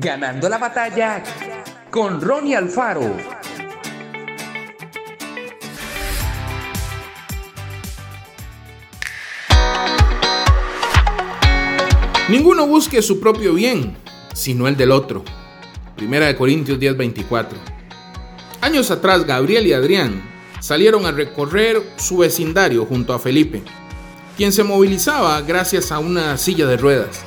Ganando la batalla con Ronnie Alfaro. Ninguno busque su propio bien, sino el del otro. Primera de Corintios 10:24. Años atrás, Gabriel y Adrián salieron a recorrer su vecindario junto a Felipe, quien se movilizaba gracias a una silla de ruedas.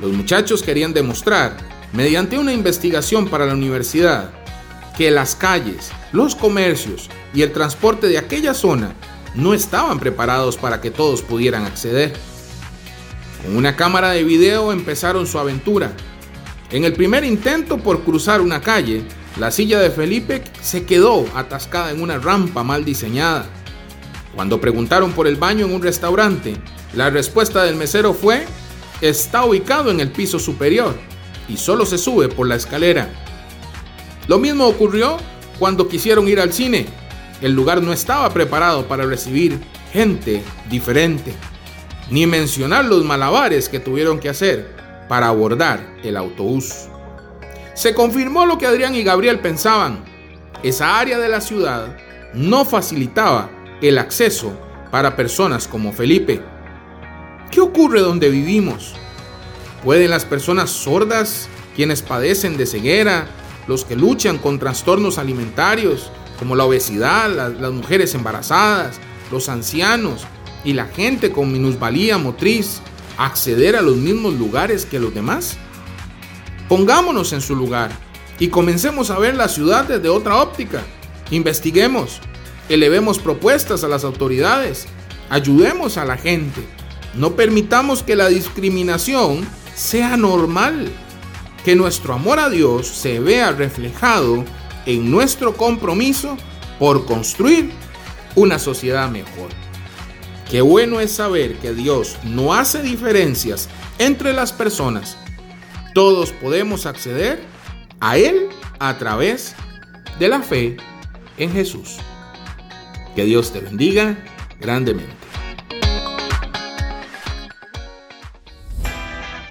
Los muchachos querían demostrar, mediante una investigación para la universidad, que las calles, los comercios y el transporte de aquella zona no estaban preparados para que todos pudieran acceder. Con una cámara de video empezaron su aventura. En el primer intento por cruzar una calle, la silla de Felipe se quedó atascada en una rampa mal diseñada. Cuando preguntaron por el baño en un restaurante, la respuesta del mesero fue, está ubicado en el piso superior y solo se sube por la escalera. Lo mismo ocurrió cuando quisieron ir al cine. El lugar no estaba preparado para recibir gente diferente ni mencionar los malabares que tuvieron que hacer para abordar el autobús. Se confirmó lo que Adrián y Gabriel pensaban. Esa área de la ciudad no facilitaba el acceso para personas como Felipe. ¿Qué ocurre donde vivimos? ¿Pueden las personas sordas, quienes padecen de ceguera, los que luchan con trastornos alimentarios como la obesidad, las, mujeres embarazadas, los ancianos, y la gente con minusvalía motriz acceder a los mismos lugares que los demás? Pongámonos en su lugar y comencemos a ver la ciudad desde otra óptica. Investiguemos, elevemos propuestas a las autoridades, ayudemos a la gente. No permitamos que la discriminación sea normal, que nuestro amor a Dios se vea reflejado en nuestro compromiso por construir una sociedad mejor. Qué bueno es saber que Dios no hace diferencias entre las personas. Todos podemos acceder a Él a través de la fe en Jesús. Que Dios te bendiga grandemente.